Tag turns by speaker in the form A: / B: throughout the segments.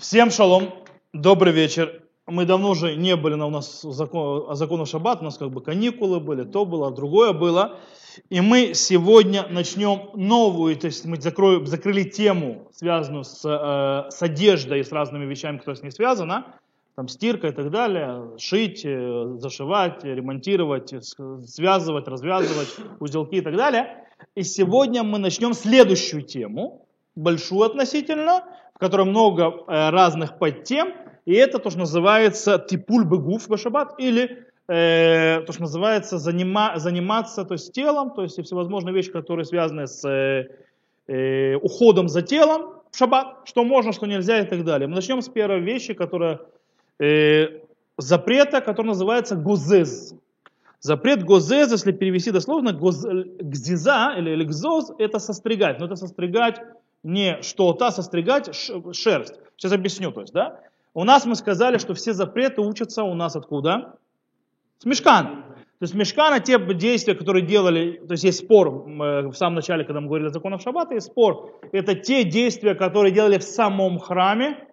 A: Всем шалом, добрый вечер. Мы давно уже не были на у нас закон, закону шаббат, у нас как бы каникулы были, то было, другое было. И мы сегодня начнем новую, то есть мы закроем, закрыли тему, связанную с, э, с одеждой и с разными вещами, которые с ней связаны, там стирка и так далее, шить, э, зашивать, ремонтировать, связывать, развязывать узелки и так далее. И сегодня мы начнем следующую тему, большую относительно, в много э, разных подтем, и это то, что называется типуль бегуф башабат, или э, то, что называется занима, заниматься то есть, телом, то есть всевозможные вещи, которые связаны с э, э, уходом за телом в шаббат, что можно, что нельзя и так далее. Мы начнем с первой вещи, которая э, запрета, который называется гузез. Запрет гозез, если перевести дословно, гзиза или гзоз, это состригать. Но это состригать не что-то, а состригать шерсть. Сейчас объясню. То есть, да? У нас мы сказали, что все запреты учатся у нас откуда? С мешкана. То есть мешкана, те действия, которые делали, то есть есть спор в самом начале, когда мы говорили о законах шаббата, есть спор. Это те действия, которые делали в самом храме,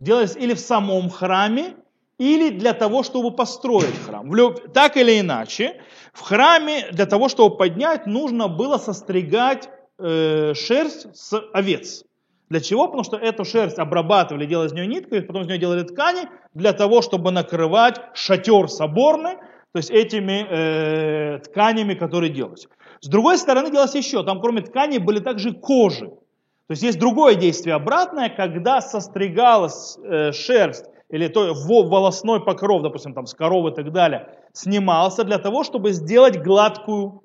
A: делались или в самом храме, или для того, чтобы построить храм. Так или иначе, в храме для того, чтобы поднять, нужно было состригать э, шерсть с овец. Для чего? Потому что эту шерсть обрабатывали, делали из нее нитку, и потом из нее делали ткани, для того, чтобы накрывать шатер соборный, то есть этими э, тканями, которые делались. С другой стороны, делалось еще, там кроме тканей были также кожи. То есть есть другое действие обратное, когда состригалась э, шерсть или то, волосной покров, допустим, там с коровы и так далее, снимался для того, чтобы сделать гладкую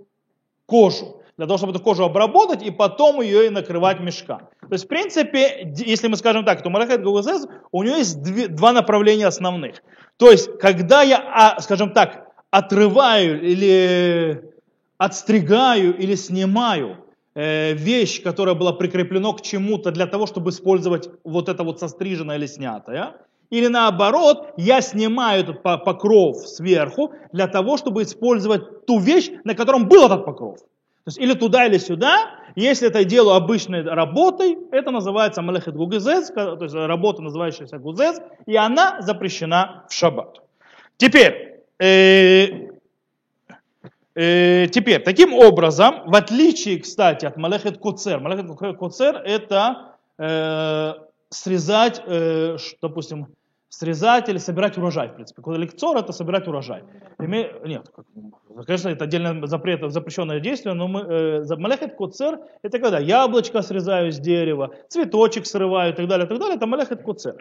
A: кожу для того, чтобы эту кожу обработать и потом ее и накрывать мешком. То есть, в принципе, если мы скажем так, то Малахет Гугазез, у него есть две, два направления основных. То есть, когда я, а, скажем так, отрываю или отстригаю или снимаю э, вещь, которая была прикреплена к чему-то для того, чтобы использовать вот это вот состриженное или снятое, или наоборот, я снимаю этот покров сверху для того, чтобы использовать ту вещь, на котором был этот покров. То есть или туда, или сюда. Если это делаю обычной работой, это называется малехет гугезез, то есть работа, называющаяся гузез, и она запрещена в шаббат. Теперь, э, э, теперь, таким образом, в отличие, кстати, от малехет куцер, малехет куцер это э, срезать, допустим, срезать или собирать урожай, в принципе. Лекцор это собирать урожай. Име... Нет, конечно, это отдельно запрет, запрещенное действие, но мы, э, малехет коцер, это когда яблочко срезаю с дерева, цветочек срываю и так далее, и так далее, это малехет коцер.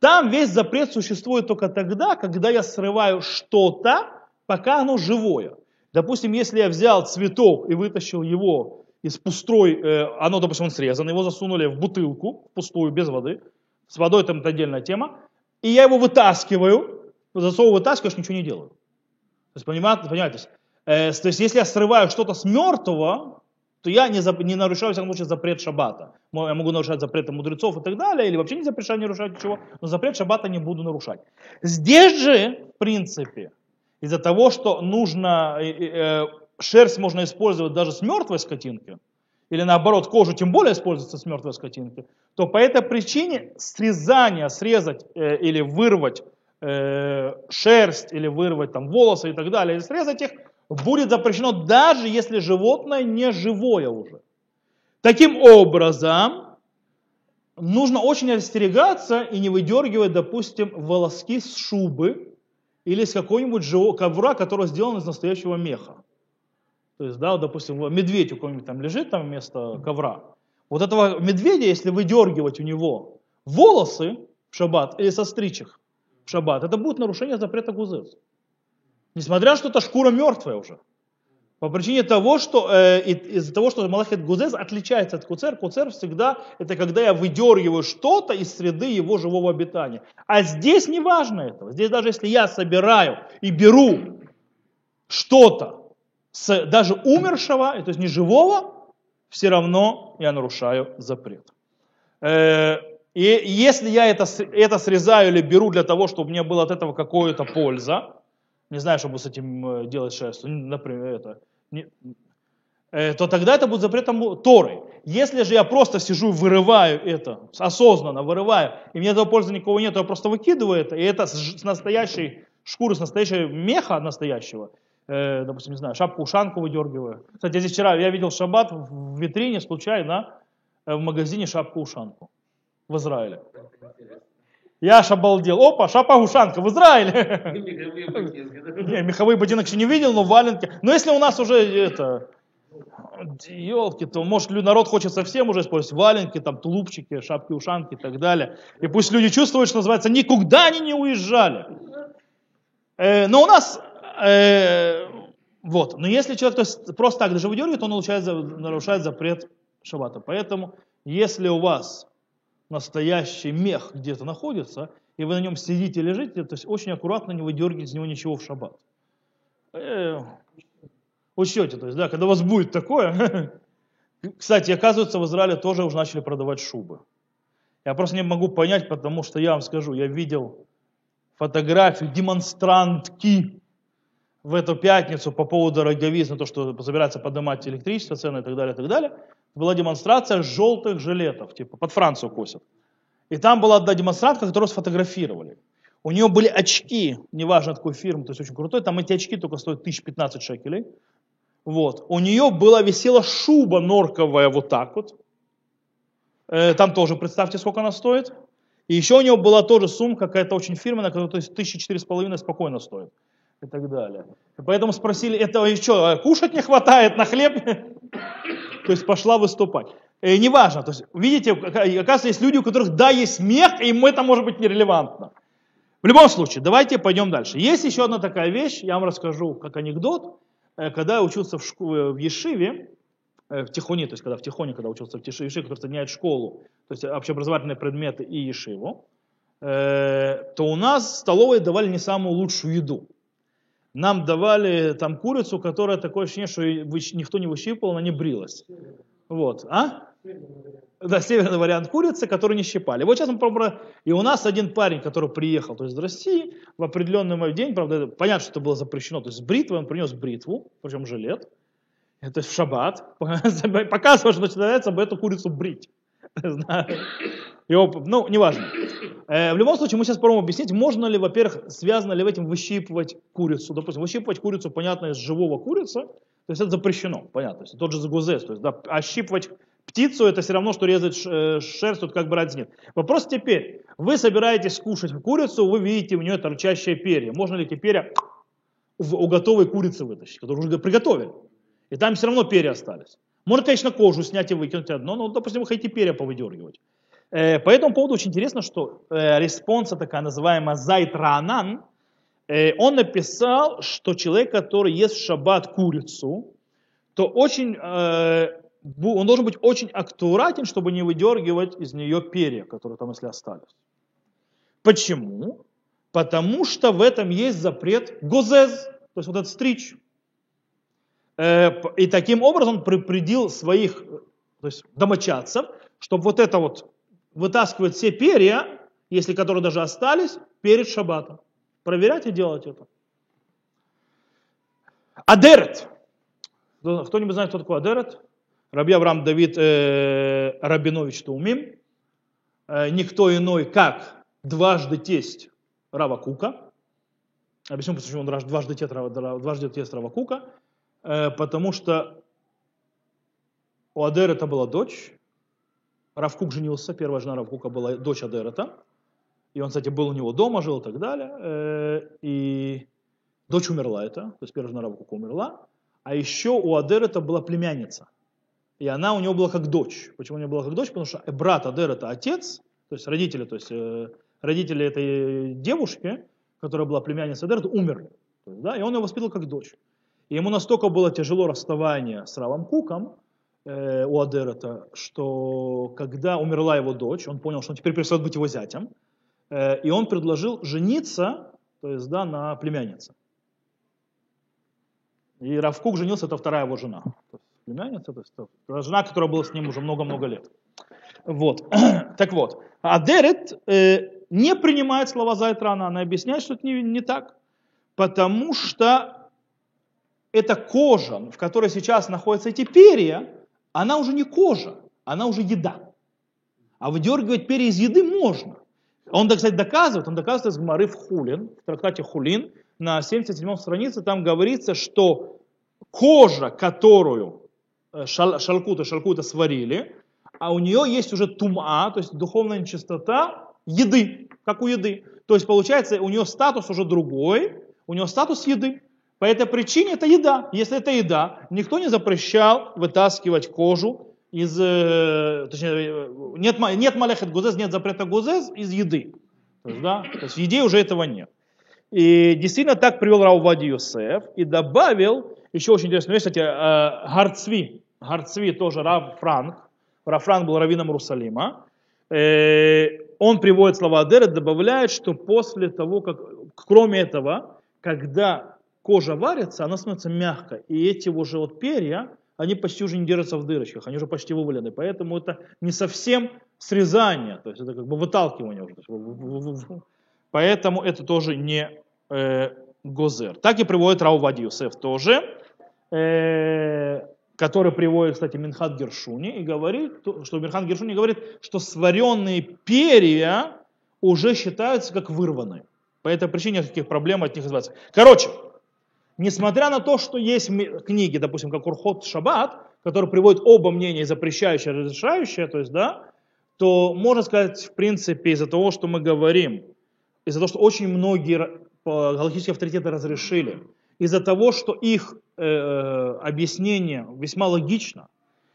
A: Там весь запрет существует только тогда, когда я срываю что-то, пока оно живое. Допустим, если я взял цветок и вытащил его из пустой, э, оно, допустим, он срезан, его засунули в бутылку, пустую, без воды, с водой там это отдельная тема, и я его вытаскиваю, засовываю, вытаскиваешь, ничего не делаю. То есть, понимаете, понимаете э, то есть, если я срываю что-то с мертвого, то я не, за, не нарушаю, в всяком случае, запрет шаббата. Я могу нарушать запреты мудрецов и так далее, или вообще не запрещаю нарушать ничего, но запрет шаббата не буду нарушать. Здесь же, в принципе, из-за того, что нужно, э, э, шерсть можно использовать даже с мертвой скотинки, или наоборот кожу тем более используется с мертвой скотинки, то по этой причине срезание, срезать э, или вырвать э, шерсть, или вырвать там волосы и так далее, или срезать их, будет запрещено даже если животное не живое уже. Таким образом, нужно очень остерегаться и не выдергивать, допустим, волоски с шубы или с какого-нибудь ковра, который сделан из настоящего меха. То есть, да, вот, допустим, медведь у кого-нибудь там лежит там вместо ковра. Вот этого медведя, если выдергивать у него волосы в шаббат или состричь их в шаббат, это будет нарушение запрета гузез. Несмотря что это шкура мертвая уже. По причине того, что э, из-за того, что Малахет Гузез отличается от Куцер, Куцер всегда это когда я выдергиваю что-то из среды его живого обитания. А здесь не важно этого. Здесь даже если я собираю и беру что-то с даже умершего, то есть не живого, все равно я нарушаю запрет. Э, и если я это, это срезаю или беру для того, чтобы мне было от этого какая-то польза, не знаю, что буду с этим э, делать шерстью, например, это, не, э, то тогда это будет запретом Торы. Если же я просто сижу вырываю это, осознанно вырываю, и мне этого пользы никого нет, я просто выкидываю это, и это с настоящей шкуры, с настоящего меха настоящего, э, допустим, не знаю, шапку-ушанку выдергиваю. Кстати, я здесь вчера, я видел шаббат в витрине случайно, э, в магазине шапку-ушанку в Израиле. Я аж обалдел. Опа, шапа-ушанка в Израиле. Не, меховые ботинок еще не видел, но валенки. Но если у нас уже это, елки, то может народ хочет совсем уже использовать валенки, там тулупчики, шапки-ушанки и так далее. И пусть люди чувствуют, что называется, никуда они не уезжали. Э, но у нас, э, вот, но если человек то есть, просто так даже выдергивает, он нарушает, нарушает запрет шаббата. Поэтому, если у вас настоящий мех где-то находится, и вы на нем сидите, лежите, то есть очень аккуратно не выдергивайте из него ничего в шаббат. Э, учете, то есть, да, когда у вас будет такое. Кстати, оказывается, в Израиле тоже уже начали продавать шубы. Я просто не могу понять, потому что я вам скажу, я видел фотографию демонстрантки в эту пятницу по поводу дороговизны, то, что собирается поднимать электричество, цены и так далее, и так далее. Была демонстрация желтых жилетов, типа под Францию косят. И там была одна демонстрантка, которую сфотографировали. У нее были очки, неважно от какой фирмы, то есть очень крутой, там эти очки только стоят 1015 шекелей. Вот. У нее была висела шуба норковая вот так вот. Э, там тоже, представьте, сколько она стоит. И еще у него была тоже сумка какая-то очень фирменная, которая то есть тысячи четыре с половиной спокойно стоит. И так далее. Поэтому спросили, этого еще кушать не хватает на хлеб? То есть пошла выступать. И э, неважно, то есть, видите, оказывается, есть люди, у которых да, есть мех, и им это может быть нерелевантно. В любом случае, давайте пойдем дальше. Есть еще одна такая вещь, я вам расскажу как анекдот. Э, когда я учился в, школе, в Ешиве, э, в Тихоне, то есть когда в Тихоне, когда учился в Ешиве, который соединяет школу, то есть общеобразовательные предметы и Ешиву, то у нас в столовой давали не самую лучшую еду. Нам давали там курицу, которая такое ощущение, что никто не выщипывал, она не брилась. Вот, а? Да, северный вариант курицы, который не щипали. Вот сейчас мы пробуем. И у нас один парень, который приехал, то есть из России, в определенный день, правда, понятно, что это было запрещено, то есть бритвой, он принес бритву, причем жилет, то есть в шаббат, показывает, что начинается эту курицу брить. Его, ну, неважно. Э, в любом случае, мы сейчас попробуем объяснить, можно ли, во-первых, связано ли в этом выщипывать курицу. Допустим, выщипывать курицу, понятно, из живого курицы, то есть это запрещено, понятно. То есть тот же загузес, то есть да, ощипывать птицу, это все равно, что резать э, шерсть, тут как бы разницы нет. Вопрос теперь, вы собираетесь кушать курицу, вы видите у нее торчащие перья. Можно ли эти перья у готовой курицы вытащить, которую уже приготовили? И там все равно перья остались. Можно, конечно, кожу снять и выкинуть одно, но, допустим, вы хотите перья повыдергивать. Э, по этому поводу очень интересно, что э, респонса такая называемая Зайт Раанан, э, он написал, что человек, который ест в шаббат курицу, то очень, он должен быть очень аккуратен, чтобы не выдергивать из нее перья, которые там, если остались. Почему? Потому что в этом есть запрет гозез, то есть вот этот стричь. И таким образом он предупредил своих то есть домочадцев, чтобы вот это вот вытаскивать все перья, если которые даже остались, перед шаббатом. Проверять и делать это. Адерет. Кто-нибудь знает, кто такой Адерет? Раби Авраам Давид э, Рабинович Таумим. Э, никто иной, как дважды тесть Рава Кука. Объясню, почему он дважды тесть, дважды тесть Рава Кука. Э, потому что у Адерета была дочь, Равкук женился, первая жена Равкука была дочь Адерета. И он, кстати, был у него дома, жил и так далее. Э, и дочь умерла это, то есть первая жена Равкука умерла. А еще у Адерета была племянница. И она у него была как дочь. Почему у нее была как дочь? Потому что брат Адерета, отец, то есть родители, то есть э, родители этой девушки, которая была племянницей Адерета, умерли. да, и он ее воспитал как дочь. И ему настолько было тяжело расставание с Равом Куком, э, у Адерета, что когда умерла его дочь, он понял, что он теперь перестает быть его зятем, э, и он предложил жениться, то есть да, на племяннице. И Равкук женился, это вторая его жена. То есть племянница, то есть это жена, которая была с ним уже много-много лет. Вот. так вот, Адерет э, не принимает слова Зайтрана, она объясняет, что это не, не так, потому что эта кожа, в которой сейчас находятся эти перья, она уже не кожа, она уже еда. А выдергивать перья из еды можно. Он, кстати, доказывает, он доказывает из Гмары в Хулин, в трактате Хулин, на 77 странице, там говорится, что кожа, которую э, шал, шалкута, шалкута сварили, а у нее есть уже тума, то есть духовная нечистота еды, как у еды. То есть получается, у нее статус уже другой, у нее статус еды. По этой причине это еда. Если это еда, никто не запрещал вытаскивать кожу из, э, точнее, нет, нет малехет гузез, нет запрета гузез из еды. То есть, да, то есть в еде уже этого нет. И действительно так привел Раувади Йосеф и добавил, еще очень интересную вещь, кстати, э, Гарцви, Гарцви тоже Рав Франк, Рав Франк был раввином Иерусалима, э, он приводит слова Адера, добавляет, что после того, как, кроме этого, когда кожа варится, она становится мягкой, и эти уже вот перья, они почти уже не держатся в дырочках, они уже почти вывалены. Поэтому это не совсем срезание, то есть это как бы выталкивание уже. Поэтому это тоже не э, гозер. Так и приводит Раувади Юсеф тоже, э, который приводит, кстати, Минхат Гершуни, и говорит, что Минхат Гершуни говорит, что сваренные перья уже считаются как вырванные. По этой причине никаких проблем от них избавиться. Короче, несмотря на то, что есть книги, допустим, как Урхот Шаббат, которые приводят оба мнения, запрещающие и разрешающие, то есть, да, то можно сказать, в принципе, из-за того, что мы говорим, из-за того, что очень многие галактические авторитеты разрешили, из-за того, что их э, э, объяснение весьма логично,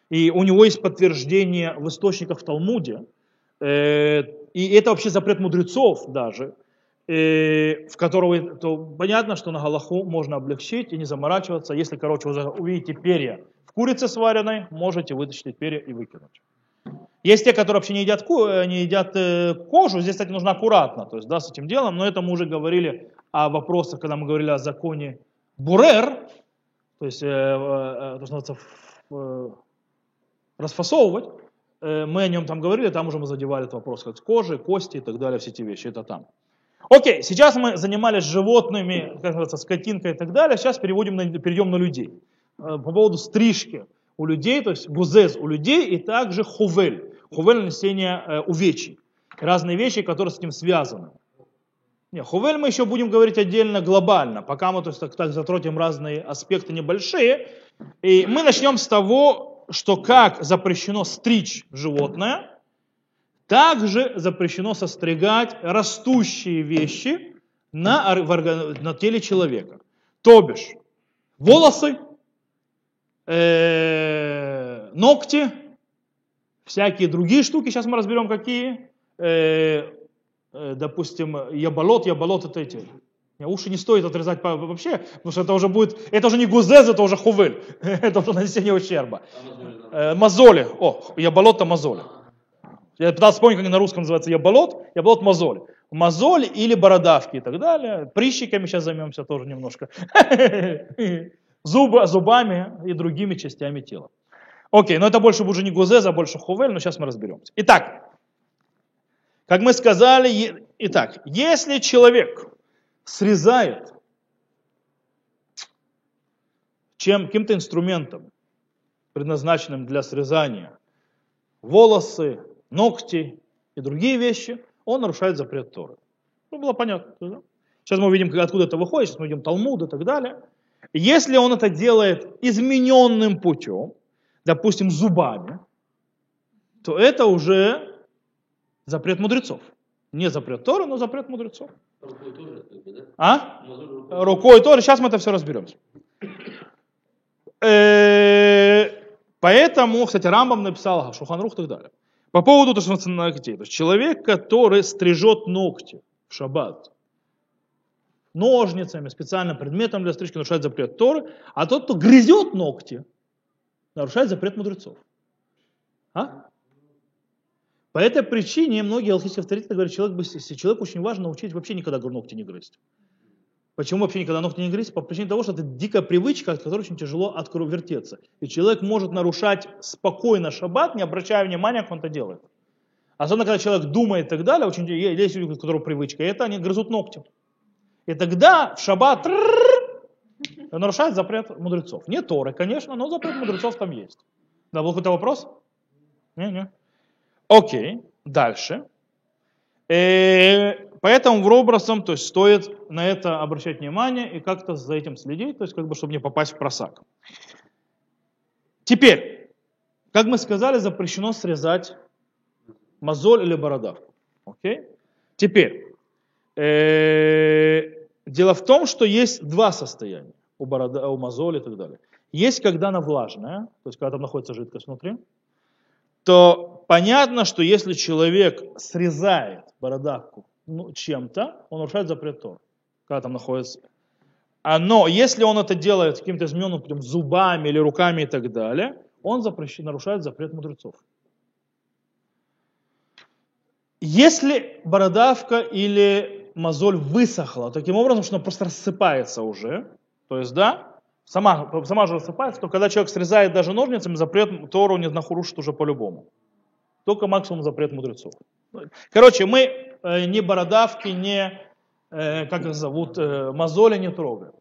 A: и у него есть подтверждение в источниках в Талмуде, э, и это вообще запрет мудрецов даже, Э, в которого, то понятно, что на Галаху можно облегчить и не заморачиваться. Если, короче, вы увидите перья в курице сваренной, можете вытащить перья и выкинуть. Есть те, которые вообще не едят, э, не едят э, кожу, здесь, кстати, нужно аккуратно, то есть, да, с этим делом, но это мы уже говорили о вопросах, когда мы говорили о законе Бурер, то есть, э, э, то, что называется, э, расфасовывать, э, мы о нем там говорили, там уже мы задевали этот вопрос, как с кожей, кости и так далее, все эти вещи, это там. Окей, сейчас мы занимались животными, как называется, скотинкой и так далее, сейчас переводим на, перейдем на людей. Э, по поводу стрижки у людей, то есть гузез у людей и также хувель. Хувель нанесение э, увечий. Разные вещи, которые с этим связаны. Не, хувель мы еще будем говорить отдельно глобально, пока мы то есть, так, так затронем разные аспекты небольшие. И мы начнем с того, что как запрещено стричь животное – также запрещено состригать растущие вещи на, на теле человека. То бишь, волосы, э, ногти, всякие другие штуки, сейчас мы разберем какие. Э, э, допустим, яболот, яболот это эти. Уши не стоит отрезать вообще, потому что это уже будет, это уже не гузез, это уже хувель, это уже нанесение ущерба. Э, мозоли, о, яболот-то мозоли. Я пытался вспомнить, как на русском называется яболот, яболот мозоль. Мозоль или бородавки и так далее. Прыщиками сейчас займемся тоже немножко. Зубы, зубами и другими частями тела. Окей, но это больше уже не гузез, а больше хувель, но сейчас мы разберемся. Итак, как мы сказали, итак, если человек срезает чем каким-то инструментом, предназначенным для срезания волосы, ногти и другие вещи, он нарушает запрет Торы. Ну, было понятно. Да? Сейчас мы увидим, откуда это выходит, сейчас мы увидим Талмуд и так далее. Если он это делает измененным путем, допустим, зубами, то это уже запрет мудрецов. Не запрет Торы, но запрет мудрецов. Рукой тоже, да? А? Рукой тоже. Сейчас мы это все разберем. Э, поэтому, кстати, Рамбам написал Шуханрух и так далее. По поводу того, что ногтей. То есть человек, который стрижет ногти в шаббат, ножницами, специальным предметом для стрижки нарушает запрет Торы, а тот, кто грызет ногти, нарушает запрет мудрецов. А? По этой причине многие алхимические авторитеты говорят, человек, человек очень важно научить вообще никогда ногти не грызть. Почему вообще никогда ногти не грызть? По причине того, что это дикая привычка, от которой очень тяжело вертеться. И человек может нарушать спокойно шаббат, не обращая внимания, как он это делает. Особенно, когда человек думает и так далее, очень, есть люди, у которых привычка, и это они грызут ногти. И тогда в шаббат нарушает запрет мудрецов. Не Торы, конечно, но запрет мудрецов там есть. Да, был какой-то вопрос? Не, не. Окей, дальше. Э, поэтому образом, то есть стоит на это обращать внимание и как-то за этим следить, то есть как бы чтобы не попасть в просак. Теперь, как мы сказали, запрещено срезать мозоль или бородавку. Окей? Теперь, э, дело в том, что есть два состояния у, борода, у мозоли и так далее. Есть, когда она влажная, то есть когда там находится жидкость внутри, то понятно, что если человек срезает бородавку ну, чем-то, он нарушает запрет Тор, когда там находится. А, но если он это делает каким-то измененным прям, зубами или руками и так далее, он запрещен, нарушает запрет мудрецов. Если бородавка или мозоль высохла, таким образом, что она просто рассыпается уже, то есть, да, сама, сама же рассыпается, то когда человек срезает даже ножницами, запрет Тору не нарушит уже по-любому. Только максимум запрет мудрецов. Короче, мы э, ни бородавки, ни, э, как их зовут, э, мозоли не трогаем.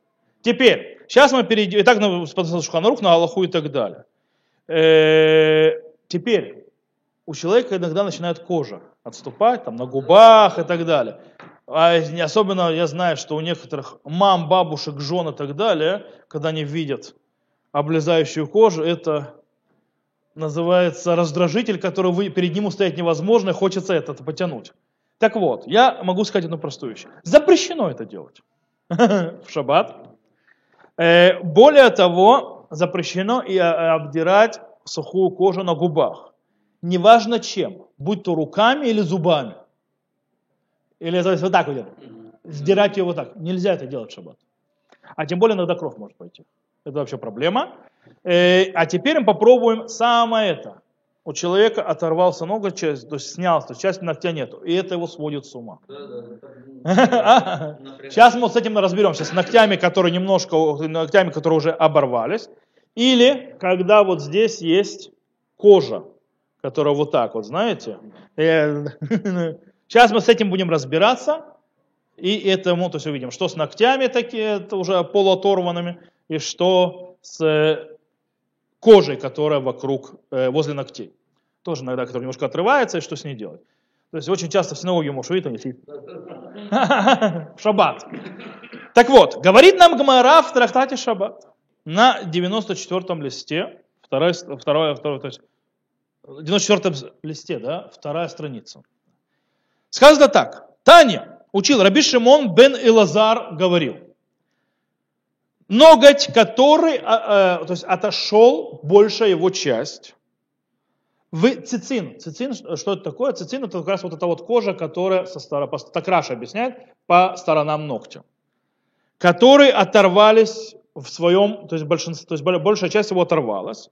A: Теперь, сейчас мы перейдем, и так на Шуханарух, на Аллаху и так далее. Э, теперь, у человека иногда начинает кожа отступать, там, на губах и так далее. А особенно я знаю, что у некоторых мам, бабушек, жен и так далее, когда они видят облезающую кожу, это называется раздражитель, который вы, перед ним устоять невозможно, и хочется это потянуть. Так вот, я могу сказать одну простую вещь. Запрещено это делать в шаббат. Э, более того, запрещено и э, обдирать сухую кожу на губах. Неважно чем, будь то руками или зубами. Или вот так вот, сдирать ее вот так. Нельзя это делать в шаббат. А тем более иногда кровь может пойти. Это вообще проблема. Э, а теперь мы попробуем самое это. У человека оторвался ноготь, часть, то есть снялся, то есть часть ногтя нету. И это его сводит с ума. Сейчас мы с этим разберемся. С ногтями, которые немножко, ногтями, которые уже оборвались. Или когда вот здесь есть кожа, которая вот так вот, знаете. Э, сейчас мы с этим будем разбираться. И это мы то есть увидим, что с ногтями такие, это уже полуоторванными, и что с кожей, которая вокруг, э, возле ногтей. Тоже иногда, которая немножко отрывается, и что с ней делать. То есть очень часто в синагоге увидеть, он сидит. Шаббат. Так вот, говорит нам Гмара в трактате Шаббат на 94-м листе, второй, второй, второй, то есть 94-м листе, да, вторая страница. Сказано так. Таня учил, Раби Шимон бен Илазар говорил, ноготь, который а, а, то есть отошел большая его часть, в цицин. Цицин, что это такое? Цицин это как раз вот эта вот кожа, которая со стороны, так Раша объясняет, по сторонам ногтя. Которые оторвались в своем, то есть, большинство, то есть большая часть его оторвалась.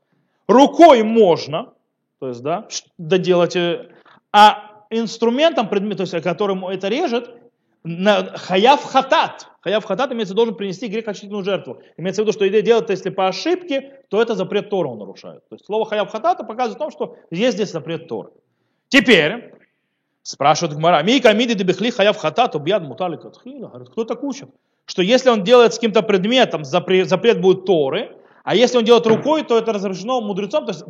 A: Рукой можно, то есть, да, доделать, э, а инструментом, предмет, то есть, которым это режет, на хаяв хатат. Хаяв хатат имеется должен принести грехочительную жертву. Имеется в виду, что идея делать, если по ошибке, то это запрет Тора он нарушает. То есть слово хаяв хатата показывает о том, что есть здесь запрет Тора. Теперь, спрашивает Гмара, мика миди дебехли хаяв хатат, убьяд мутали катхила. Говорит, кто так учит? Что если он делает с каким-то предметом, запрет, запрет будет Торы, а если он делает рукой, то это разрешено мудрецом. То есть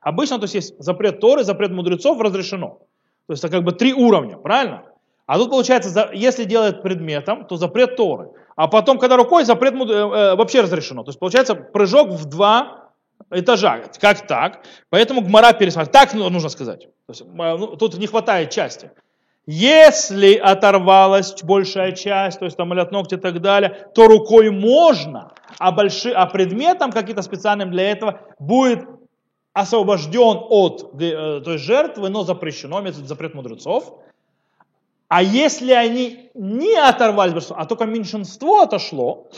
A: обычно то есть, есть запрет Торы, запрет мудрецов разрешено. То есть это как бы три уровня, правильно? А тут получается, если делает предметом, то запрет Торы. А потом, когда рукой, запрет э, э, вообще разрешено. То есть получается прыжок в два этажа. Как так? Поэтому Гмара пересматривает. Так нужно сказать. То есть, э, ну, тут не хватает части. Если оторвалась большая часть, то есть там от ногти и так далее, то рукой можно, а, больши, а предметом каким-то специальным для этого будет освобожден от то есть жертвы, но запрещено, имеется запрет мудрецов. А если они не оторвались, а только меньшинство отошло,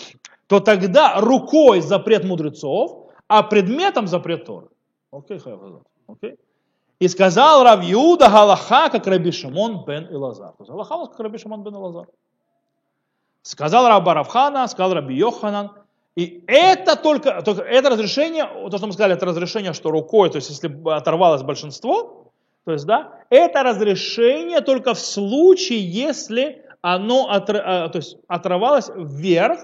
A: то тогда рукой запрет мудрецов, а предметом запрет Тора. Окей, окей. И сказал Рав Юда Галаха, как Раби Шимон бен Илазар. То Галаха как Раби Шимон бен Илазар. Сказал Рав Баравхана, сказал Раби Йоханан. И это только, только это разрешение, то, что мы сказали, это разрешение, что рукой, то есть если оторвалось большинство, то есть, да, это разрешение только в случае, если оно отр, а, то есть, оторвалось вверх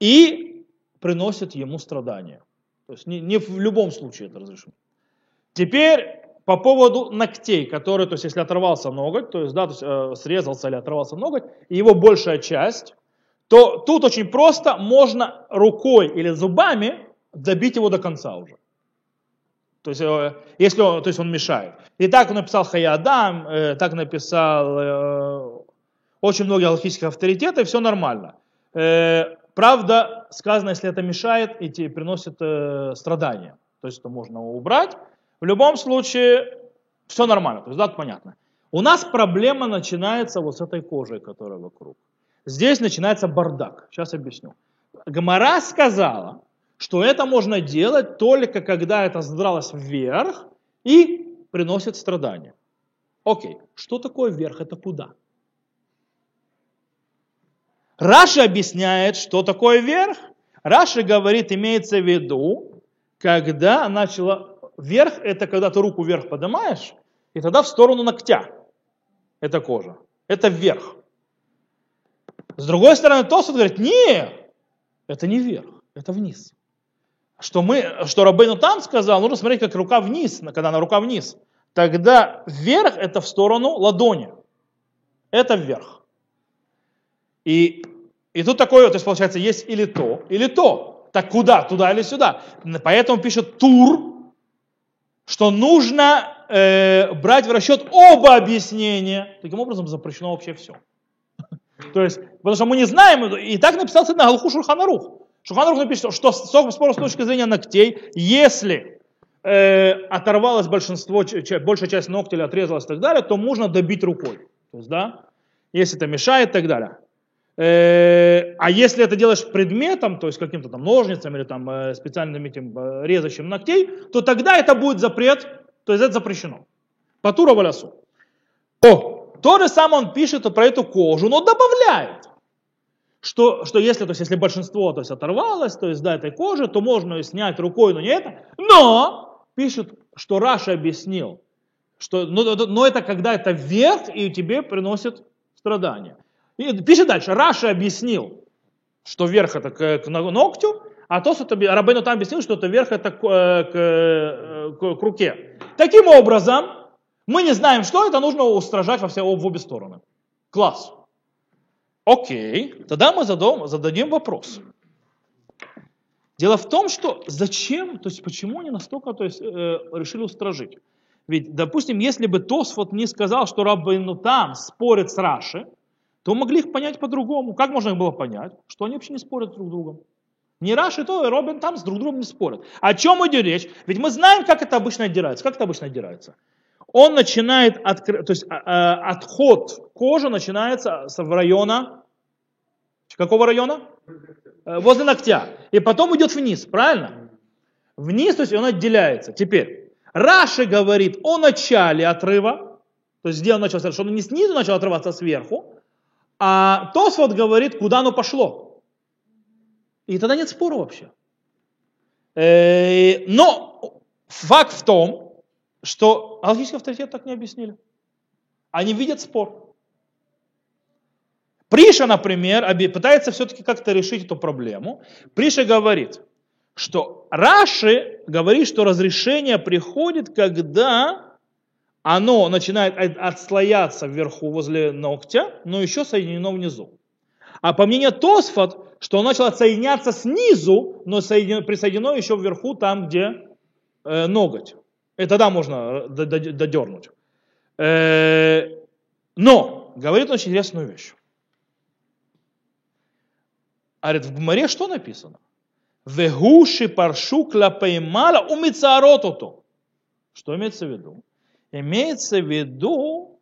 A: и приносит ему страдания. То есть не, не в любом случае это разрешено. Теперь по поводу ногтей, которые, то есть если оторвался ноготь, то есть, да, то есть, э, срезался или оторвался ноготь, и его большая часть, то тут очень просто, можно рукой или зубами добить его до конца уже. То есть, э, если он, то есть он мешает. И так написал Хаядам, э, так написал э, очень многие алхимические авторитеты, все нормально. Правда, сказано, если это мешает и приносит э, страдания. То есть это можно убрать. В любом случае, все нормально, то есть да, понятно. У нас проблема начинается вот с этой кожей, которая вокруг. Здесь начинается бардак. Сейчас объясню. Гамара сказала, что это можно делать только когда это задралось вверх и приносит страдания. Окей, что такое вверх? Это куда? Раши объясняет, что такое вверх. Раши говорит, имеется в виду, когда начала Вверх это когда ты руку вверх поднимаешь, и тогда в сторону ногтя. Это кожа. Это вверх. С другой стороны, Тосут говорит, не, это не вверх, это вниз. Что, мы, что Рабейну там сказал, нужно смотреть, как рука вниз, когда на рука вниз. Тогда вверх это в сторону ладони. Это вверх. И, и тут такое, то есть получается, есть или то, или то. Так куда? Туда или сюда? Поэтому пишет тур, что нужно э, брать в расчет оба объяснения. Таким образом запрещено вообще все. То есть, потому что мы не знаем, и так написал на Галху Шурханарух. Шурханарух напишет, что спор с точки зрения ногтей, если э, оторвалось большинство, большая часть ногтя или отрезалась и так далее, то можно добить рукой. То есть, да, если это мешает и так далее. Э, а если это делаешь предметом, то есть каким-то там ножницами или там э, специальным этим э, резащим ногтей, то тогда это будет запрет, то есть это запрещено. Патура валясу. О, то же самое он пишет про эту кожу, но добавляет, что, что если, то есть, если большинство то есть, оторвалось, то есть да, этой кожи, то можно ее снять рукой, но не это. Но пишет, что Раша объяснил, что, но, но это когда это вверх и тебе приносит страдания. И пишет дальше. Раша объяснил, что верх это к, к ногтю, а то, что Рабейну там объяснил, что это верх это к, э, к, э, к, к руке. Таким образом, мы не знаем, что это, нужно устражать во все в обе стороны. Класс. Окей, тогда мы задам, зададим вопрос. Дело в том, что зачем, то есть почему они настолько то есть, э, решили устражить? Ведь, допустим, если бы Тосфот не сказал, что Раббейну там спорит с Раши, то могли их понять по-другому. Как можно их было понять? Что они вообще не спорят друг с другом. Не Раш и то, и Робин там с друг другом не спорят. О чем идет речь? Ведь мы знаем, как это обычно отдирается. Как это обычно отдирается? Он начинает, откры... то есть а, отход кожи начинается с района, какого района? Э, возле ногтя. И потом идет вниз, правильно? Вниз, то есть он отделяется. Теперь, Раши говорит о начале отрыва, то есть где он начал, что он не снизу начал отрываться, а сверху, а Тосфот говорит, куда оно пошло. И тогда нет спора вообще. Э, но факт в том, что алхимический авторитет так не объяснили. Они видят спор. Приша, например, пытается все-таки как-то решить эту проблему. Приша говорит, что Раши говорит, что разрешение приходит, когда оно начинает отслояться вверху возле ногтя, но еще соединено внизу. А по мнению Тосфот, что оно начало соединяться снизу, но соединено, присоединено еще вверху, там, где э, ноготь. И тогда можно додернуть. Э, но, говорит очень интересную вещь. Говорит, в море что написано? Вегуши паршу клапеймала умицаротото. Что имеется в виду? Имеется в виду,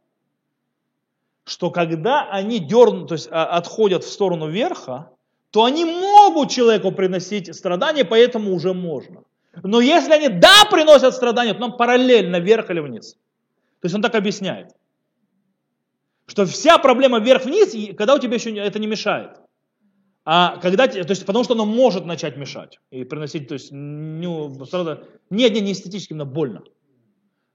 A: что когда они дернут, то есть а, отходят в сторону верха, то они могут человеку приносить страдания, поэтому уже можно. Но если они да приносят страдания, то нам параллельно вверх или вниз. То есть он так объясняет. Что вся проблема вверх-вниз, когда у тебя еще это не мешает. А когда, то есть, потому что оно может начать мешать и приносить, то есть, не, страдания. не, не, не эстетически, но больно.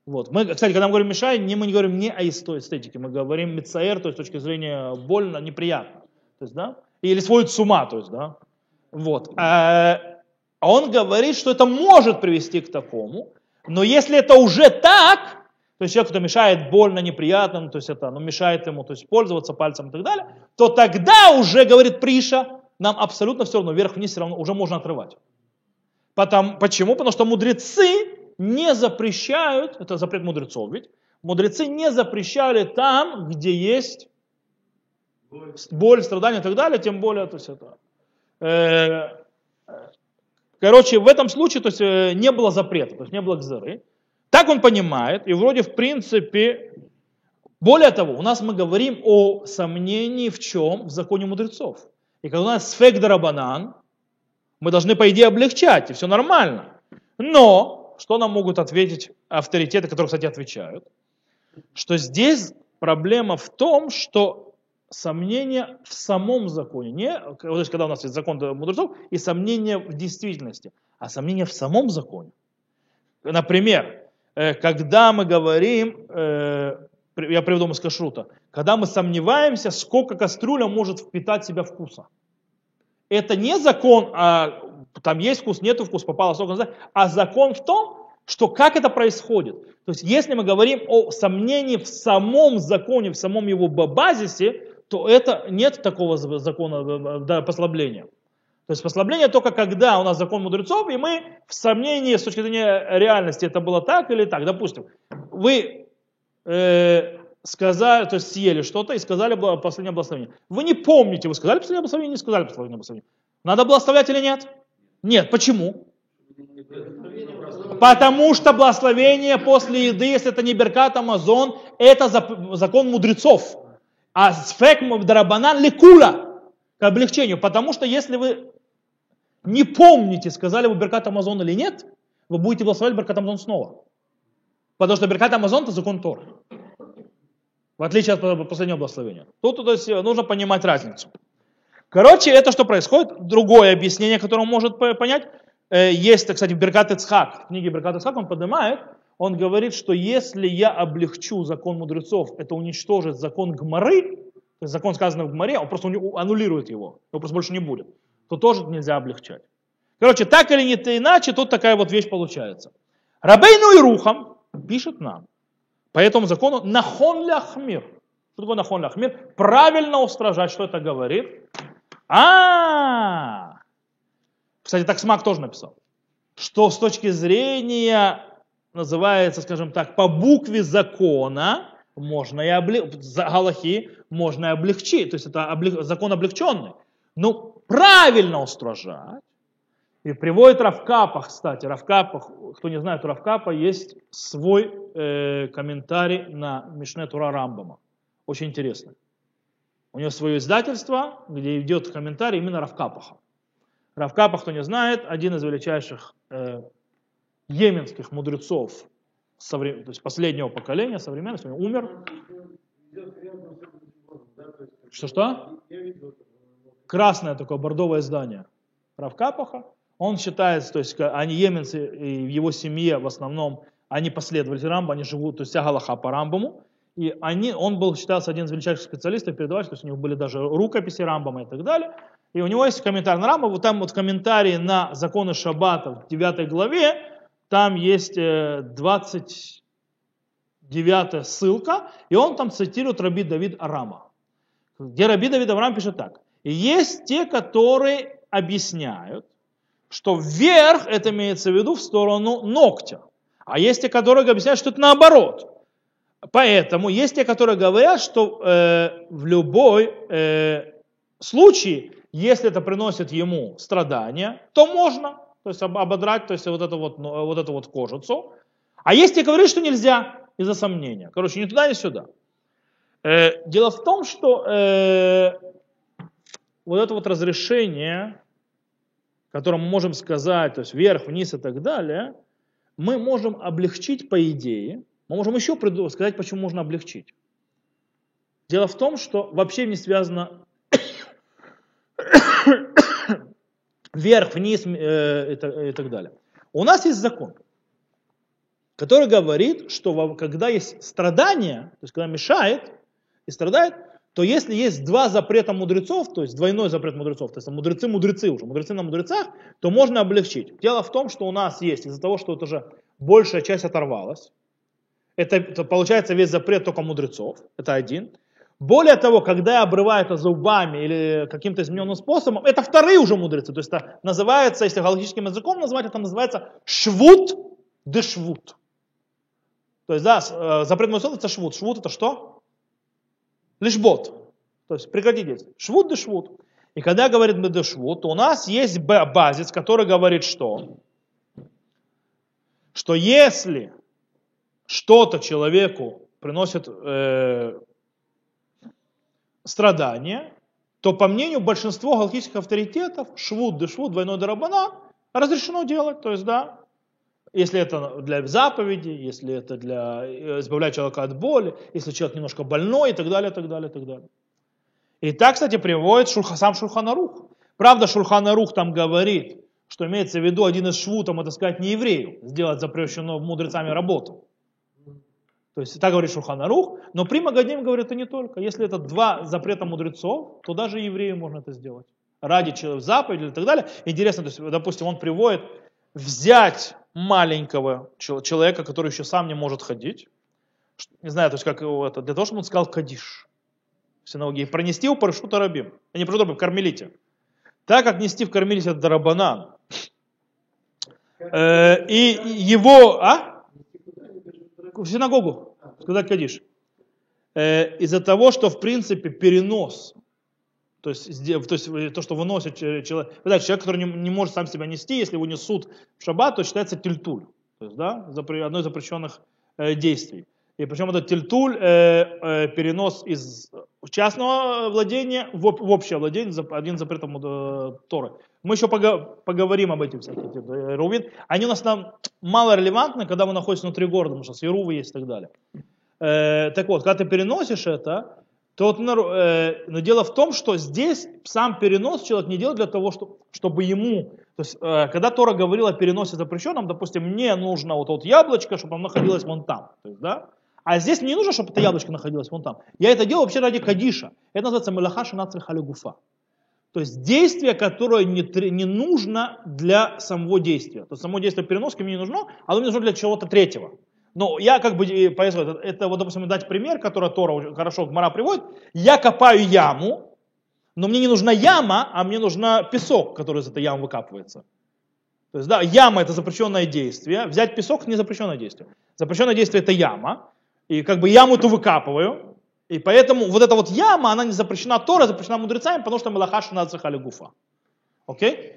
A: Вот. Мы, кстати, когда мы говорим мешай, не, мы не говорим не о эстетике, мы говорим мецаэр, то есть с точки зрения больно, неприятно. То есть, да? Или сводит с ума, то есть, да? Вот. А он говорит, что это может привести к такому, но если это уже так, то есть человек, кто мешает больно, неприятно, ну, то есть это ну, мешает ему то есть, пользоваться пальцем и так далее, то тогда уже, говорит Приша, нам абсолютно все равно, вверх-вниз все равно уже можно отрывать. Потому, почему? Потому что мудрецы не запрещают, это запрет мудрецов ведь, мудрецы не запрещали там, где есть боль, страдания и так далее, тем более, то есть это, э, короче, в этом случае, то есть э, не было запрета, то есть не было гзыры. Так он понимает, и вроде в принципе, более того, у нас мы говорим о сомнении в чем? В законе мудрецов. И когда у нас сфек дарабанан, мы должны, по идее, облегчать, и все нормально. Но, что нам могут ответить авторитеты, которые, кстати, отвечают? Что здесь проблема в том, что сомнение в самом законе, не, то есть, когда у нас есть закон мудрецов, и сомнение в действительности, а сомнение в самом законе. Например, Э, когда мы говорим, э, я приведу из кашрута, когда мы сомневаемся, сколько кастрюля может впитать в себя вкуса. Это не закон, а там есть вкус, нету вкус, попало столько, а закон в том, что как это происходит. То есть если мы говорим о сомнении в самом законе, в самом его базисе, то это нет такого закона да, послабления. То есть послабление только когда у нас закон мудрецов, и мы в сомнении с точки зрения реальности, это было так или так. Допустим, вы э, сказали, то есть съели что-то и сказали последнее благословение. Вы не помните, вы сказали последнее благословение, не сказали последнее благословение. Надо благословлять или нет? Нет. Почему? Потому что благословение после еды, если это не Беркат Амазон, это закон мудрецов. А сфек дарабанан лекула к облегчению. Потому что если вы не помните, сказали вы Беркат Амазон или нет, вы будете благословлять Беркат Амазон снова. Потому что Беркат Амазон это закон Тор. В отличие от последнего благословения. Тут то есть, нужно понимать разницу. Короче, это что происходит? Другое объяснение, которое он может понять. Э, есть, кстати, Беркат Ицхак, в книге Беркат Ицхак он поднимает, он говорит, что если я облегчу закон мудрецов, это уничтожит закон Гмары, то закон, сказанный в Гмаре, он просто аннулирует его, его просто больше не будет то тоже нельзя облегчать. Короче, так или не иначе, тут такая вот вещь получается. Рабейну и Рухам пишет нам по этому закону нахон ляхмир. Что такое нахон ляхмир? Правильно устражать, что это говорит? А, кстати, так Смак тоже написал, что с точки зрения, называется, скажем так, по букве закона, можно и облегчить, Галахи можно и облегчить, то есть это облег... закон облегченный. Ну, правильно устражать. И приводит Равкапа, кстати, Равкапа, кто не знает, у Равкапа есть свой э, комментарий на Мишне Тура Рамбама. Очень интересный. У него свое издательство, где идет комментарий именно Равкапаха. Равкапа, кто не знает, один из величайших э, йеменских мудрецов соврем... то есть последнего поколения, современности, умер. Что-что? красное такое бордовое здание Равкапаха. Он считается, то есть они еменцы, и в его семье в основном, они последователи Рамба, они живут, то есть вся Галаха по Рамбаму. И они, он был, считался один из величайших специалистов, передавателей, то есть у него были даже рукописи Рамбама и так далее. И у него есть комментарий на Рамба, вот там вот комментарий на законы Шаббата в 9 главе, там есть 29 э, ссылка, и он там цитирует Раби Давид Арама. Где Раби Давид Арам пишет так. Есть те, которые объясняют, что вверх это имеется в виду в сторону ногтя. А есть те, которые объясняют, что это наоборот. Поэтому есть те, которые говорят, что э, в любой э, случае, если это приносит ему страдания, то можно, то есть ободрать, то есть вот эту вот, ну, вот эту вот кожицу. А есть те, говорят, что нельзя из-за сомнения. Короче, ни туда, ни сюда. Э, дело в том, что э, вот это вот разрешение, которое мы можем сказать, то есть вверх, вниз и так далее, мы можем облегчить по идее, мы можем еще сказать, почему можно облегчить. Дело в том, что вообще не связано вверх, вниз э, и, так, далее. У нас есть закон, который говорит, что когда есть страдание, то есть когда мешает и страдает, то если есть два запрета мудрецов, то есть двойной запрет мудрецов, то есть мудрецы-мудрецы уже, мудрецы на мудрецах, то можно облегчить. Дело в том, что у нас есть, из-за того, что это же большая часть оторвалась, это, это получается весь запрет только мудрецов, это один. Более того, когда обрывают зубами или каким-то измененным способом, это вторые уже мудрецы. То есть это называется, если галактическим языком назвать, это называется швуд де швуд. То есть, да, э, запрет мудрецов это швуд. Швуд это что? лишь бот. То есть прекратить действие. Швуд да швуд. И когда говорит мы то у нас есть базис, который говорит что? Что если что-то человеку приносит э, страдания, то по мнению большинства галактических авторитетов, швуд да швуд, двойной дарабана, разрешено делать. То есть, да, если это для заповеди, если это для э, избавлять человека от боли, если человек немножко больной и так далее, и так далее, и так далее. И так, кстати, приводит шурха, сам Шурханарух. Правда, Шурханарух там говорит, что имеется в виду один из швутом, это сказать, не еврею, сделать запрещенную мудрецами работу. То есть так говорит Шурханарух, но при Магадим говорит это не только. Если это два запрета мудрецов, то даже еврею можно это сделать. Ради заповеди и так далее. Интересно, то есть, допустим, он приводит взять маленького человека, который еще сам не может ходить, не знаю, то есть как его это, для того, чтобы он сказал кадиш в синагоге, и пронести его по решуту рабим, а не просто в кармелите. Так как нести в кармелите это дарабанан, э, и его, а? В синагогу, сказать кадиш. Э, из-за того, что в принципе перенос то есть, то есть э, то, что выносит человек. Да, человек, который не, не может сам себя нести, если его несут в шаббат, то считается тильтуль. То есть, да, одно из запрещенных э, действий. И причем этот тильтуль, э, э, перенос из частного владения в, в общее владение, один запретом э, Торы. Мы еще поговорим об этих всяких э, рувин. Они у нас там мало релевантны, когда мы находимся внутри города, потому что Сирувы есть и так далее. Э, так вот, когда ты переносишь это, то вот, э, но дело в том, что здесь сам перенос человек не делает для того, что, чтобы ему, то есть, э, когда Тора говорила о переносе запрещенном, допустим, мне нужно вот, вот яблочко, чтобы оно находилось вон там, то есть, да, а здесь мне не нужно, чтобы это яблочко находилось вон там. Я это делаю вообще ради кадиша. Это называется мелаха шинацри халюгуфа. То есть действие, которое не, не нужно для самого действия. То есть само действие переноски мне не нужно, а оно мне нужно для чего-то третьего. Но я как бы повезло, это, это вот, допустим, дать пример, который Тора хорошо Гмара приводит. Я копаю яму, но мне не нужна яма, а мне нужна песок, который из этой ямы выкапывается. То есть, да, яма это запрещенное действие, взять песок не запрещенное действие. Запрещенное действие это яма, и как бы яму эту выкапываю, и поэтому вот эта вот яма, она не запрещена Тора, запрещена мудрецами, потому что Малахаш надо гуфа. Окей?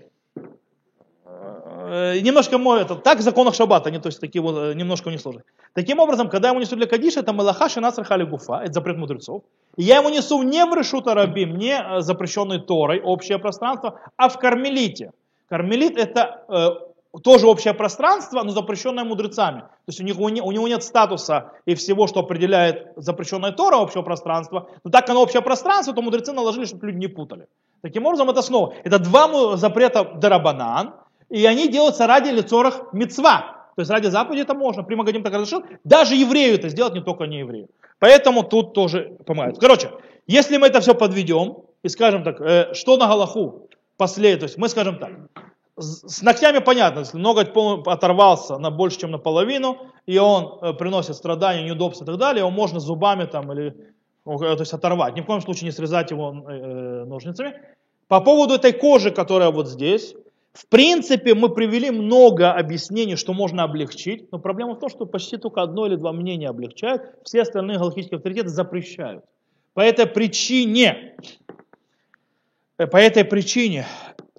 A: Э, немножко мой, это, так в законах шаббата, они то есть такие вот, э, немножко не сложные. Таким образом, когда я ему несу для кадиша, это малаха шинаср хали гуфа, это запрет мудрецов. И я ему несу не в решута рабим, не э, запрещенной Торой, общее пространство, а в кармелите. Кармелит это тоже общее пространство, но запрещенное мудрецами. То есть у, них, у, него нет статуса и всего, что определяет запрещенная Тора общего пространства. Но так оно общее пространство, то мудрецы наложили, чтобы люди не путали. Таким образом, это снова, это два запрета дарабанан, и они делаются ради лицорах мецва. То есть ради заповеди это можно. При Магадим так разрешил. Даже еврею это сделать, не только не еврею. Поэтому тут тоже помогает. Короче, если мы это все подведем и скажем так, э, что на Галаху последует, то есть мы скажем так, с ногтями понятно, если ноготь оторвался на больше, чем наполовину, и он э, приносит страдания, неудобства и так далее, его можно зубами там или э, то есть оторвать. Ни в коем случае не срезать его э, ножницами. По поводу этой кожи, которая вот здесь, в принципе, мы привели много объяснений, что можно облегчить, но проблема в том, что почти только одно или два мнения облегчают, все остальные галактические авторитеты запрещают. По этой причине, по этой причине,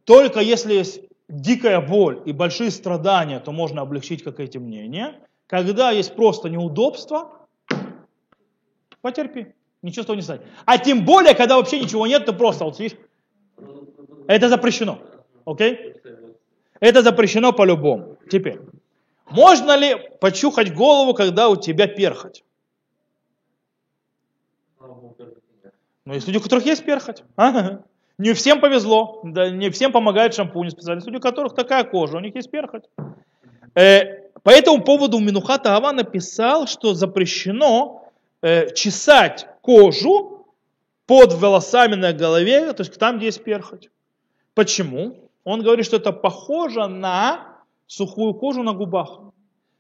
A: только если есть дикая боль и большие страдания, то можно облегчить как эти мнения. Когда есть просто неудобство, потерпи, ничего с того не стать. А тем более, когда вообще ничего нет, ты просто вот сидишь. Это запрещено. Окей? Это запрещено по-любому. Теперь, можно ли почухать голову, когда у тебя перхоть? Ну, есть люди, у которых есть перхоть. А? Не всем повезло, да, не всем помогает шампунь специально. Люди, у которых такая кожа, у них есть перхоть. Э, по этому поводу Минухата Ава написал, что запрещено э, чесать кожу под волосами на голове, то есть там, где есть перхоть. Почему? Он говорит, что это похоже на сухую кожу на губах.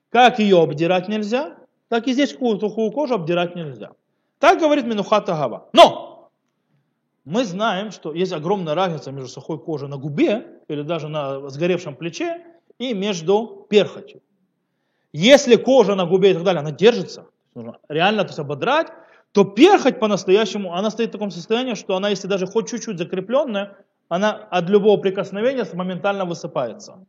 A: Как ее обдирать нельзя, так и здесь сухую кожу обдирать нельзя. Так говорит Минухат Агава. Но мы знаем, что есть огромная разница между сухой кожей на губе или даже на сгоревшем плече и между перхотью. Если кожа на губе и так далее, она держится, нужно реально то есть ободрать, то перхоть по-настоящему, она стоит в таком состоянии, что она, если даже хоть чуть-чуть закрепленная, она от любого прикосновения моментально высыпается.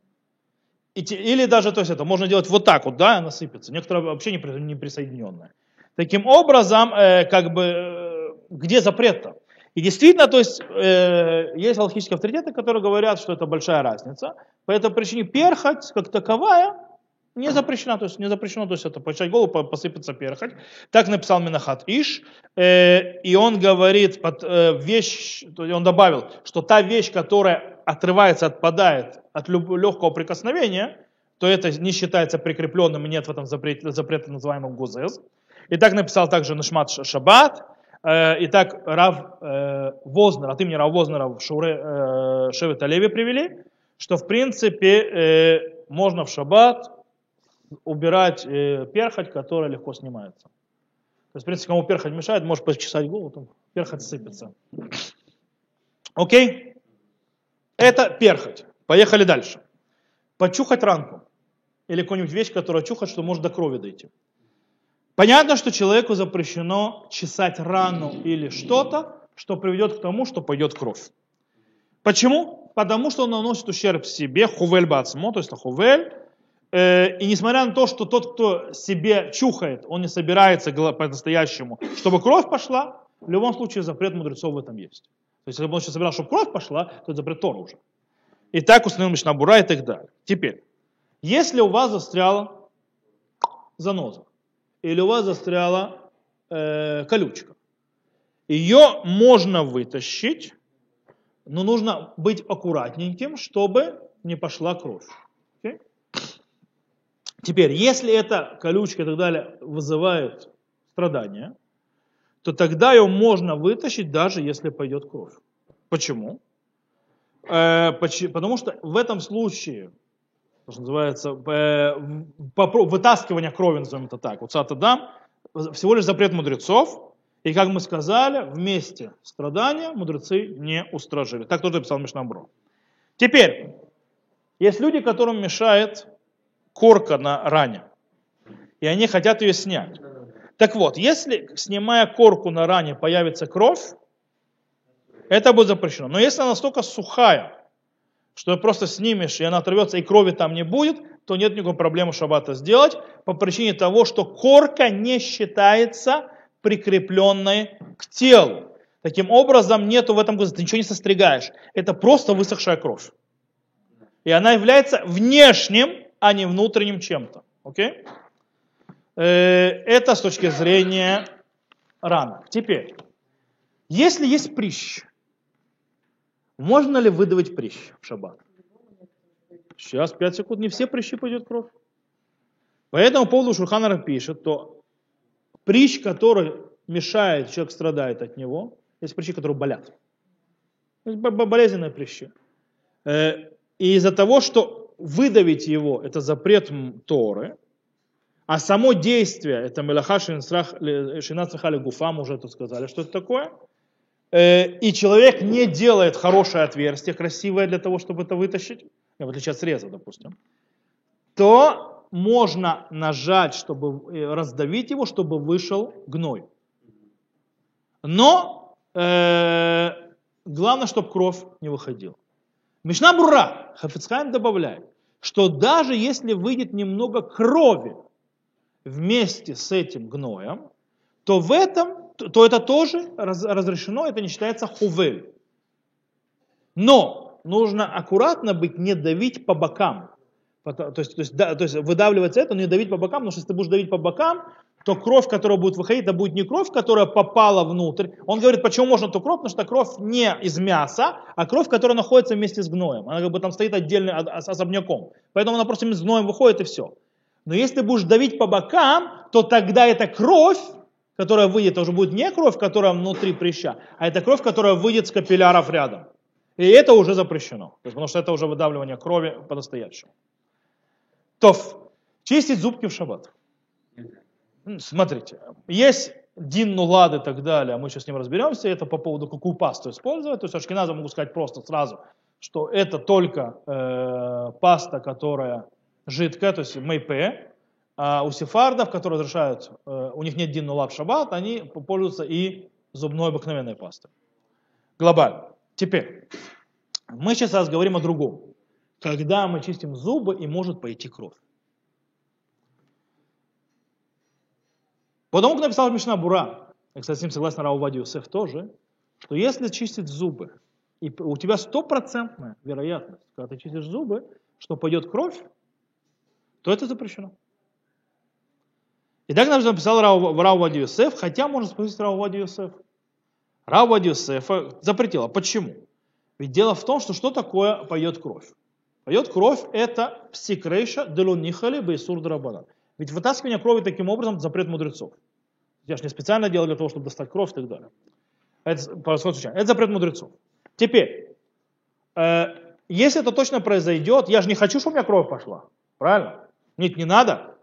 A: Или даже, то есть это можно делать вот так вот, да, она сыпется. Некоторые вообще не присоединенные. Таким образом, э, как бы, э, где запрет-то? И действительно, то есть, э, есть алхимические авторитеты, которые говорят, что это большая разница. По этой причине перхоть, как таковая, не запрещена, то есть не запрещено, то есть это почать голову, посыпется перхоть. Так написал Минахат Иш, э, и он говорит, под, э, вещь, он добавил, что та вещь, которая отрывается, отпадает от легкого прикосновения, то это не считается прикрепленным, и нет в этом запрета, запрета называемого гузез. И так написал также Нашмат Шаббат, э, и так Рав э, Вознер, от имени Рав Вознера э, Шевет Леви привели, что в принципе можно в шаббат убирать перхоть, которая легко снимается. То есть, в принципе, кому перхоть мешает, может почесать голову, там перхоть сыпется. Окей? Это перхоть. Поехали дальше. Почухать ранку. Или какую-нибудь вещь, которая чухать, что может до крови дойти. Понятно, что человеку запрещено чесать рану или что-то, что приведет к тому, что пойдет кровь. Почему? Потому что он наносит ущерб себе, хувель бацмо, то есть хувель, Э, и несмотря на то, что тот, кто себе чухает, он не собирается по-настоящему, чтобы кровь пошла, в любом случае запрет мудрецов в этом есть. То есть, если бы он сейчас собирал, чтобы кровь пошла, то это запрет Тора уже. И так установил Мишнабура и так далее. Теперь, если у вас застряла заноза, или у вас застряла э, колючка, ее можно вытащить, но нужно быть аккуратненьким, чтобы не пошла кровь. Теперь, если эта колючка и так далее вызывает страдания, то тогда ее можно вытащить, даже если пойдет кровь. Почему? Э, потому что в этом случае, что называется, э, вытаскивание крови, назовем это так, вот сатадам, всего лишь запрет мудрецов, и как мы сказали, вместе страдания мудрецы не устражили. Так тоже написал Мишнабро. Теперь, есть люди, которым мешает корка на ране. И они хотят ее снять. Так вот, если, снимая корку на ране, появится кровь, это будет запрещено. Но если она настолько сухая, что просто снимешь, и она оторвется, и крови там не будет, то нет никакой проблемы шаббата сделать, по причине того, что корка не считается прикрепленной к телу. Таким образом, нету в этом, ты ничего не состригаешь. Это просто высохшая кровь. И она является внешним а не внутренним чем-то. Окей? Э, это с точки зрения раны. Теперь, если есть прыщ, можно ли выдавить прыщ в шаббат? Сейчас, 5 секунд, не все прыщи пойдет кровь. По поводу Шурханар пишет, то прыщ, который мешает, человек страдает от него, есть прыщи, которые болят. Есть болезненные прыщи. Э, и из-за того, что выдавить его, это запрет Торы, а само действие, это мелаха шинацахали гуфа, мы уже это сказали, что это такое, и человек не делает хорошее отверстие, красивое для того, чтобы это вытащить, в отличие от среза, допустим, то можно нажать, чтобы э, раздавить его, чтобы вышел гной. Но э, главное, чтобы кровь не выходила. Мишна Бура, Хафицхайм добавляет, что даже если выйдет немного крови вместе с этим гноем, то в этом, то это тоже разрешено, это не считается хувель. Но нужно аккуратно быть, не давить по бокам. То есть, то есть, да, то есть выдавливать это, но не давить по бокам, потому что если ты будешь давить по бокам, то кровь, которая будет выходить, это будет не кровь, которая попала внутрь. Он говорит, почему можно эту кровь, потому что кровь не из мяса, а кровь, которая находится вместе с гноем. Она как бы там стоит отдельно особняком. Поэтому она просто с гноем выходит и все. Но если ты будешь давить по бокам, то тогда эта кровь которая выйдет, это уже будет не кровь, которая внутри прыща, а это кровь, которая выйдет с капилляров рядом. И это уже запрещено, потому что это уже выдавливание крови по-настоящему. То чистить зубки в шаббат. Смотрите, есть Дин, Нулад и так далее, мы сейчас с ним разберемся, это по поводу какую пасту использовать. То есть Ашкиназа могу сказать просто сразу, что это только э, паста, которая жидкая, то есть мейпе, а у сефардов, которые разрешают, э, у них нет Дин, Нулад, Шаббат, они пользуются и зубной обыкновенной пастой. Глобально. Теперь, мы сейчас говорим о другом. Когда мы чистим зубы и может пойти кровь. Потому как написал Мишна Бура, и, кстати, с ним согласен Раувади Юсеф тоже, что если чистить зубы, и у тебя стопроцентная вероятность, когда ты чистишь зубы, что пойдет кровь, то это запрещено. И так нам написал Рау Вади Юсеф, хотя можно спросить Рау Вади Юсеф. Рау Вади Юсеф запретила. Почему? Ведь дело в том, что что такое поет кровь? Поет кровь это псикрейша делунихали бейсур драбана. Ведь вытаскивание крови таким образом запрет мудрецов. Я же не специально делал для того, чтобы достать кровь и так далее. Это. Это запрет мудрецов. Теперь, э, если это точно произойдет, я же не хочу, чтобы у меня кровь пошла. Правильно? Нет, не надо.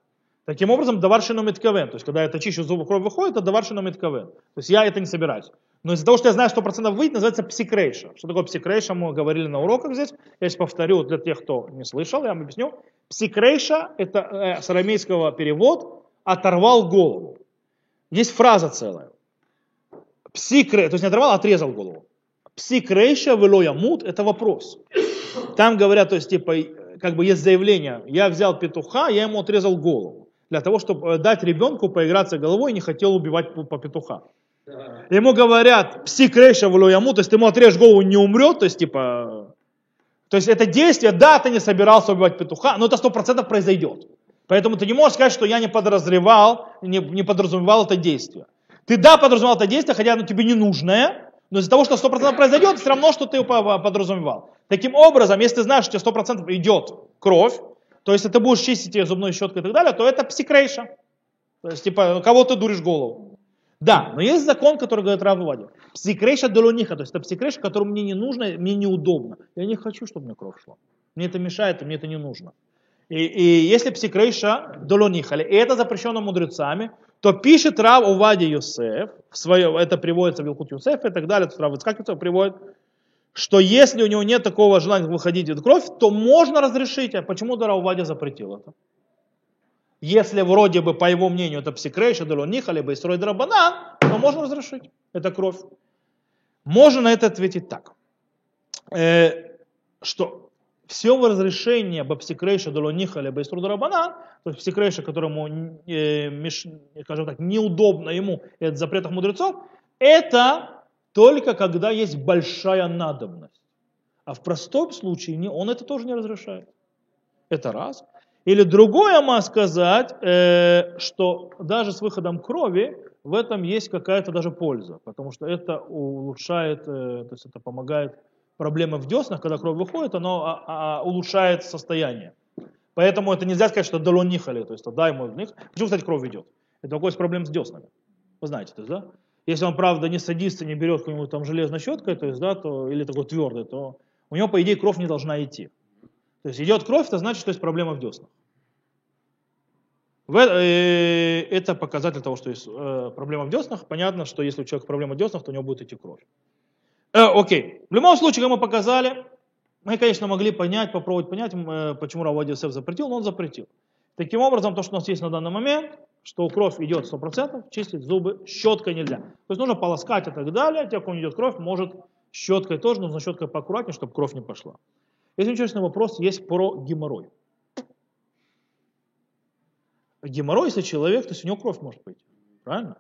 A: Таким образом, даваршину меткавен. То есть, когда это чищу зубы, кровь выходит, это даваршину меткавен. То есть, я это не собираюсь. Но из-за того, что я знаю, что процентов выйдет, называется псикрейша. Что такое псикрейша, мы говорили на уроках здесь. Я сейчас повторю для тех, кто не слышал, я вам объясню. Псикрейша, это э, с арамейского перевод, оторвал голову. Есть фраза целая. Псикре, то есть не оторвал, а отрезал голову. Псикрейша велоя мут, это вопрос. Там говорят, то есть типа, как бы есть заявление, я взял петуха, я ему отрезал голову. Для того, чтобы э, дать ребенку поиграться головой, не хотел убивать по петуха. Ему говорят, псикрейша велоя мут, то есть ты ему отрежь голову, не умрет, то есть типа, то есть это действие, да, ты не собирался убивать петуха, но это сто процентов произойдет. Поэтому ты не можешь сказать, что я не подразревал, не, не подразумевал это действие. Ты да, подразумевал это действие, хотя оно тебе не нужное, но из-за того, что 100% произойдет, все равно, что ты подразумевал. Таким образом, если ты знаешь, что тебе 100% идет кровь, то если ты будешь чистить ее зубной щеткой и так далее, то это псикрейша. То есть, типа, кого ты дуришь голову. Да, но есть закон, который говорит Рав Вади. Псикрейша долониха, то есть это псикрейша, которую мне не нужно, мне неудобно. Я не хочу, чтобы мне кровь шла. Мне это мешает, мне это не нужно. И, и если псикрейша долонихали, и это запрещено мудрецами, то пишет Рав Увади Юсеф, в свое, это приводится в Илкут Юсеф и так далее, тут Рав Ицкак приводит, что если у него нет такого желания выходить из кровь, то можно разрешить. А почему Рав Увади запретил это? Если вроде бы, по его мнению, это псикрейша, долониха, либо истрой драбанан, то можно разрешить. Это кровь. Можно на это ответить так, э, что все разрешение бапсикрейша долониха либо из рабана, то есть псикрейша, которому, э, меш, скажем так, неудобно ему, это запретах мудрецов, это только когда есть большая надобность. А в простом случае не, он это тоже не разрешает. Это раз. Или другое можно сказать, э, что даже с выходом крови в этом есть какая-то даже польза, потому что это улучшает, э, то есть это помогает проблемы в деснах, когда кровь выходит, оно а, а, улучшает состояние. Поэтому это нельзя сказать, что долон нихали, то есть дай ему них. Почему, кстати, кровь идет? Это какой проблем с деснами. Вы знаете, то есть, да? Если он, правда, не садится, не берет какую-нибудь там железной щеткой, то есть, да, то, или такой твердый, то у него, по идее, кровь не должна идти. То есть идет кровь, это значит, что есть проблема в деснах. Э, это показатель того, что есть э, проблема в деснах. Понятно, что если у человека проблема в деснах, то у него будет идти кровь. Э, окей. В любом случае, как мы показали, мы, конечно, могли понять, попробовать понять, э, почему Равади Йосеф запретил, но он запретил. Таким образом, то, что у нас есть на данный момент, что кровь идет 100%, чистить зубы щеткой нельзя. То есть нужно полоскать и так далее. Те, у кого идет кровь, может щеткой тоже, нужно щеткой поаккуратнее, чтобы кровь не пошла. Есть интересный вопрос, есть про геморрой. Геморрой, если человек, то есть у него кровь может быть. Правильно?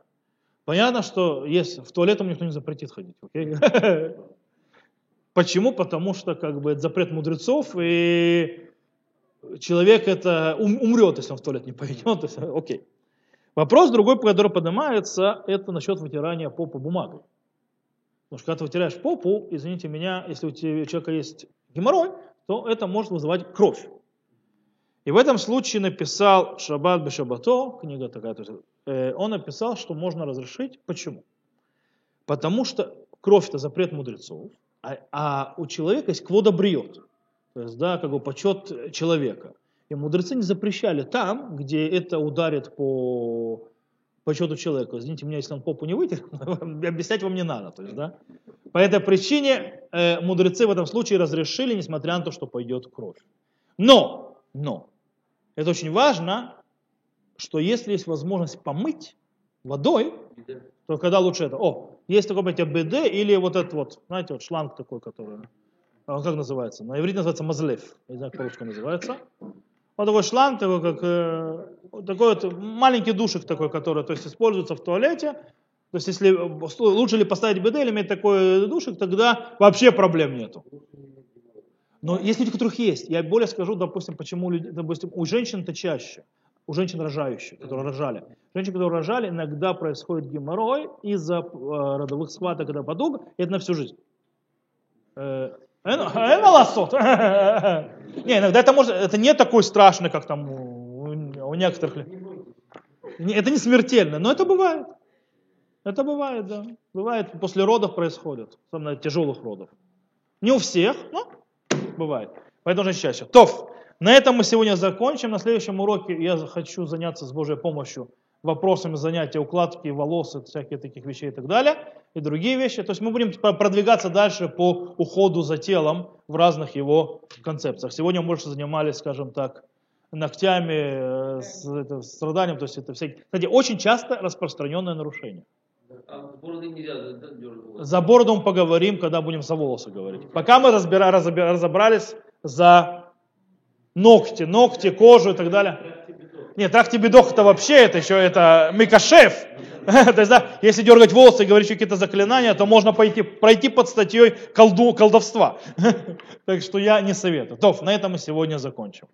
A: Понятно, что есть, в туалет никто не запретит ходить. Okay? Почему? Потому что как бы, это запрет мудрецов, и человек это умрет, если он в туалет не пойдет. Окей. Вопрос другой, который поднимается, это насчет вытирания попы бумагой. Потому что когда ты вытираешь попу, извините меня, если у, тебя, у человека есть геморрой, то это может вызывать кровь. И в этом случае написал Шаббат Бешабато, книга такая, то есть, э, он написал, что можно разрешить. Почему? Потому что кровь это запрет мудрецов, а, а у человека есть кводобриот, то есть, да, как бы почет человека. И мудрецы не запрещали там, где это ударит по почету человека. Извините меня, если он попу не вытер, объяснять вам не надо. То есть, да? По этой причине э, мудрецы в этом случае разрешили, несмотря на то, что пойдет кровь. Но, но, это очень важно, что если есть возможность помыть водой, то когда лучше это? О, есть такой, понятие БД или вот этот вот, знаете, вот шланг такой, который, он как называется? На иврите называется мазлев, не знаю, как по-русски называется. Вот такой шланг, такой, как, э, такой вот маленький душик такой, который то есть, используется в туалете. То есть, если лучше ли поставить БД или иметь такой душик, тогда вообще проблем нету. Но есть люди, у которых есть. Я более скажу, допустим, почему люди, допустим, у женщин это чаще. У женщин рожающих, которые рожали. Женщины, которые рожали, иногда происходит геморрой из-за э, родовых схваток, когда подуга, и это на всю жизнь. Э. Не, иногда это может, это не такой страшный, как там у, некоторых. Это не смертельно, но это бывает. Это бывает, да. Бывает, после родов происходит, особенно тяжелых родов. Не у всех, но бывает. Поэтому же чаще. Тов, на этом мы сегодня закончим. На следующем уроке я хочу заняться с Божьей помощью вопросами занятия укладки волос, всяких таких вещей и так далее, и другие вещи. То есть мы будем продвигаться дальше по уходу за телом в разных его концепциях. Сегодня мы больше занимались, скажем так, ногтями, э, с, это, страданием, то есть это всякие... Кстати, очень часто распространенное нарушение. А бороды нельзя За бороду мы поговорим, когда будем за волосы говорить. Пока мы разбира, разобрались за ногти, ногти, кожу и так далее. Нет, трахтибедох это вообще, это еще это микашеф. То есть, да, если дергать волосы и говорить какие-то заклинания, то можно пойти, пройти под статьей колду, колдовства. Так что я не советую. То, на этом мы сегодня закончим.